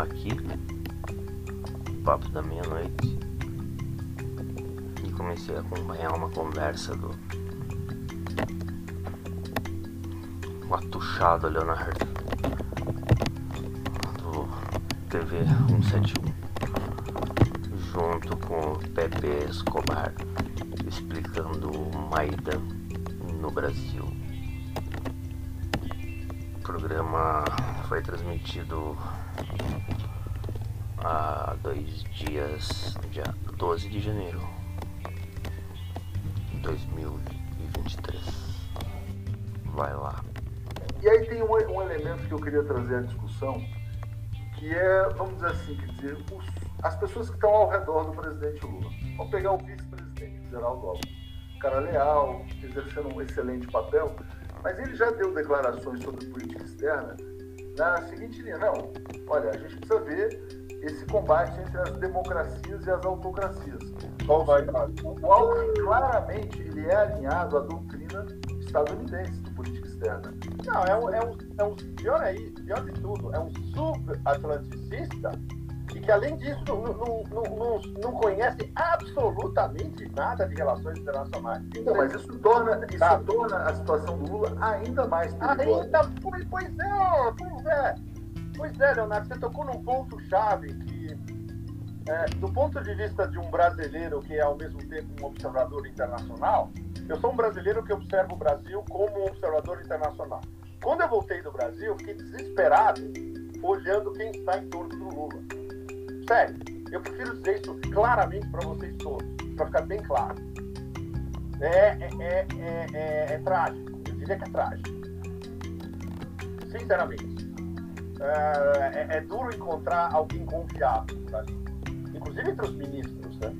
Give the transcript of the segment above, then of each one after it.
aqui, papo da meia-noite, e comecei a acompanhar uma conversa do o atuchado Leonardo do TV 171 junto com o Pepe Escobar explicando o Maidan no Brasil. O programa foi transmitido há dois dias, dia 12 de janeiro de 2023. Vai lá. E aí tem um, um, elemento que eu queria trazer à discussão, que é, vamos dizer assim, quer dizer, os, as pessoas que estão ao redor do presidente Lula. Vamos pegar o vice-presidente, Geraldo Alves. Cara leal, exercendo um excelente papel, mas ele já deu declarações sobre política externa na seguinte linha, não, olha, a gente precisa ver esse combate entre as democracias e as autocracias. Qual vai O Alckmin, claramente, ele é alinhado à doutrina estadunidense de política externa. Não, é um, é um, é um pior, é, pior de tudo, é um sub-atlanticista e que, além disso, não, não, não, não, conhece absolutamente nada de relações internacionais. Não, mas isso torna, isso torna a situação do Lula ainda mais perigosa. Ainda, pois, pois é, pois é. Pois é, Leonardo, você tocou num ponto-chave que, é, do ponto de vista de um brasileiro que é ao mesmo tempo um observador internacional, eu sou um brasileiro que observa o Brasil como um observador internacional. Quando eu voltei do Brasil, fiquei desesperado olhando quem está em torno do Lula. Sério, eu prefiro dizer isso claramente para vocês todos, para ficar bem claro. É, é, é, é, é, trágico, eu diria que é trágico. Sinceramente. É, é, duro encontrar alguém confiável ali, inclusive entre os ministros, né?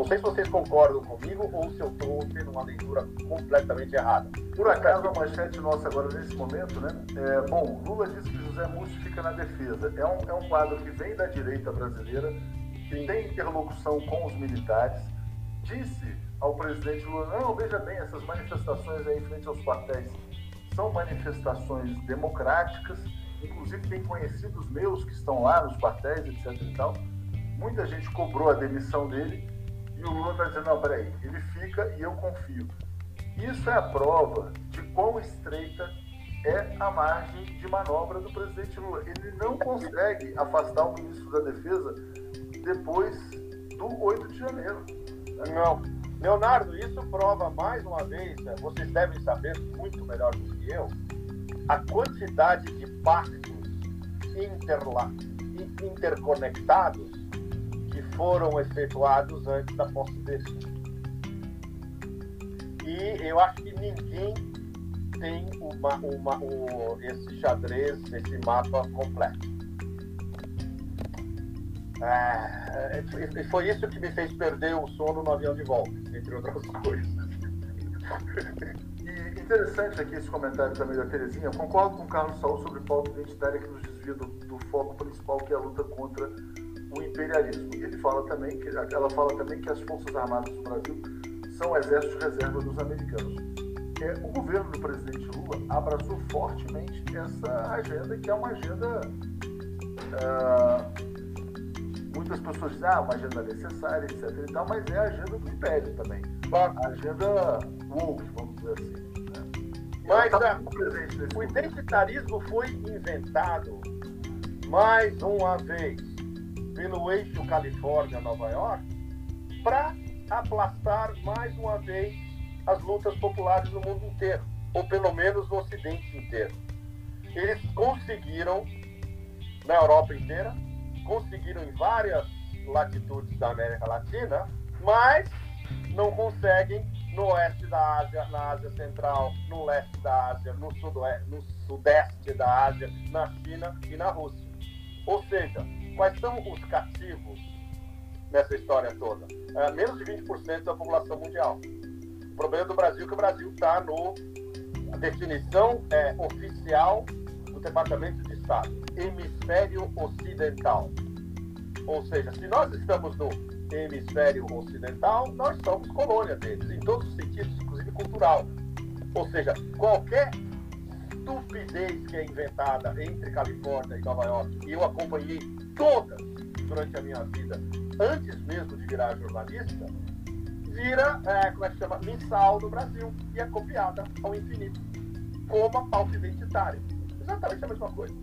Não sei se vocês concordam comigo ou se eu estou tendo uma leitura completamente errada. Por acaso, a manchete nossa agora nesse momento, né? É, bom, Lula disse que José Múcio fica na defesa. É um, é um quadro que vem da direita brasileira, que tem interlocução com os militares. Disse ao presidente Lula: não, veja bem, essas manifestações aí em frente aos quartéis são manifestações democráticas. Inclusive, tem conhecidos meus que estão lá nos quartéis, etc. e tal. Muita gente cobrou a demissão dele e o Lula está dizendo: não, peraí, ele fica e eu confio. Isso é a prova de quão estreita é a margem de manobra do presidente Lula. Ele não consegue afastar o ministro da Defesa depois do 8 de janeiro. Não. Leonardo, isso prova mais uma vez, né, vocês devem saber muito melhor do que eu, a quantidade de pactos interla interconectados que foram efetuados antes da posse dele. E eu acho que ninguém tem uma, uma, um, esse xadrez, esse mapa completo. É, e foi isso que me fez perder o sono no avião de volta, entre outras coisas. E interessante aqui esse comentário também da Terezinha. Eu concordo com o Carlos Saul sobre pauta identitária que nos desvia do, do, foco principal, que é a luta contra o imperialismo. Ele fala também que ela fala também que as forças armadas do Brasil são o exército de reserva dos americanos. É, o governo do presidente Lula abraçou fortemente essa agenda, que é uma agenda. Uh, muitas pessoas dizem, ah, uma agenda necessária, etc. E tal, mas é a agenda do império também. A agenda woke, vamos dizer assim. Né? Mas tá o identitarismo foi inventado mais uma vez pelo eixo Califórnia-Nova York para aplastar mais uma vez as lutas populares no mundo inteiro, ou pelo menos no Ocidente inteiro. Eles conseguiram, na Europa inteira, conseguiram em várias latitudes da América Latina, mas não conseguem no oeste da Ásia, na Ásia Central, no leste da Ásia, no, sudoeste, no sudeste da Ásia, na China e na Rússia. Ou seja, quais são os cativos nessa história toda? É, menos de 20% da população mundial. O problema do Brasil é que o Brasil está no. A definição é, oficial do Departamento de Estado: hemisfério ocidental. Ou seja, se nós estamos no hemisfério ocidental, nós somos colônia deles, em todos os sentidos, inclusive cultural. Ou seja, qualquer estupidez que é inventada entre Califórnia e Nova York, e eu acompanhei todas durante a minha vida, antes mesmo de virar jornalista, vira, é, como é que chama, mensal no Brasil e é copiada ao infinito, como a pauta identitária. Exatamente a mesma coisa.